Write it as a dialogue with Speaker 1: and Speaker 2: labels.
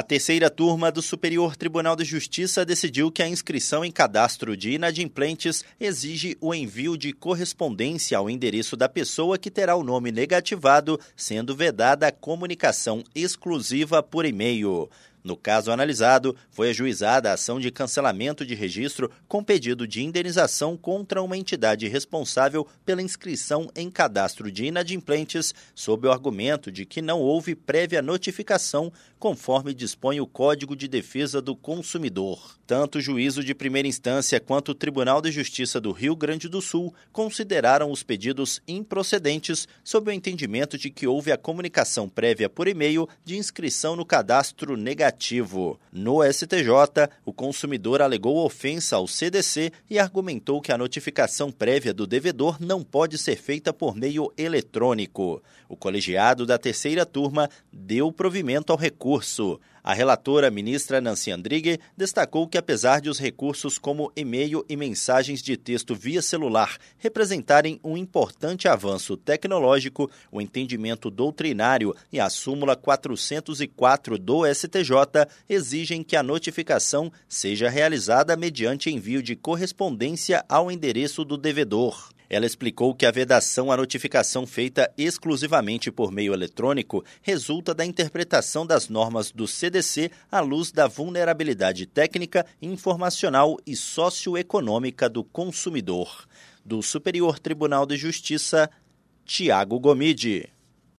Speaker 1: A terceira turma do Superior Tribunal de Justiça decidiu que a inscrição em cadastro de inadimplentes exige o envio de correspondência ao endereço da pessoa que terá o nome negativado, sendo vedada a comunicação exclusiva por e-mail. No caso analisado, foi ajuizada a ação de cancelamento de registro com pedido de indenização contra uma entidade responsável pela inscrição em cadastro de inadimplentes, sob o argumento de que não houve prévia notificação, conforme dispõe o Código de Defesa do Consumidor. Tanto o juízo de primeira instância quanto o Tribunal de Justiça do Rio Grande do Sul consideraram os pedidos improcedentes, sob o entendimento de que houve a comunicação prévia por e-mail de inscrição no cadastro negativo negativo. No STJ, o consumidor alegou ofensa ao CDC e argumentou que a notificação prévia do devedor não pode ser feita por meio eletrônico. O colegiado da terceira turma deu provimento ao recurso. A relatora, ministra Nancy Andrighe, destacou que, apesar de os recursos como e-mail e mensagens de texto via celular representarem um importante avanço tecnológico, o entendimento doutrinário e a súmula 404 do STJ exigem que a notificação seja realizada mediante envio de correspondência ao endereço do devedor. Ela explicou que a vedação à notificação feita exclusivamente por meio eletrônico resulta da interpretação das normas do CDC à luz da vulnerabilidade técnica, informacional e socioeconômica do consumidor. Do Superior Tribunal de Justiça, Tiago Gomide.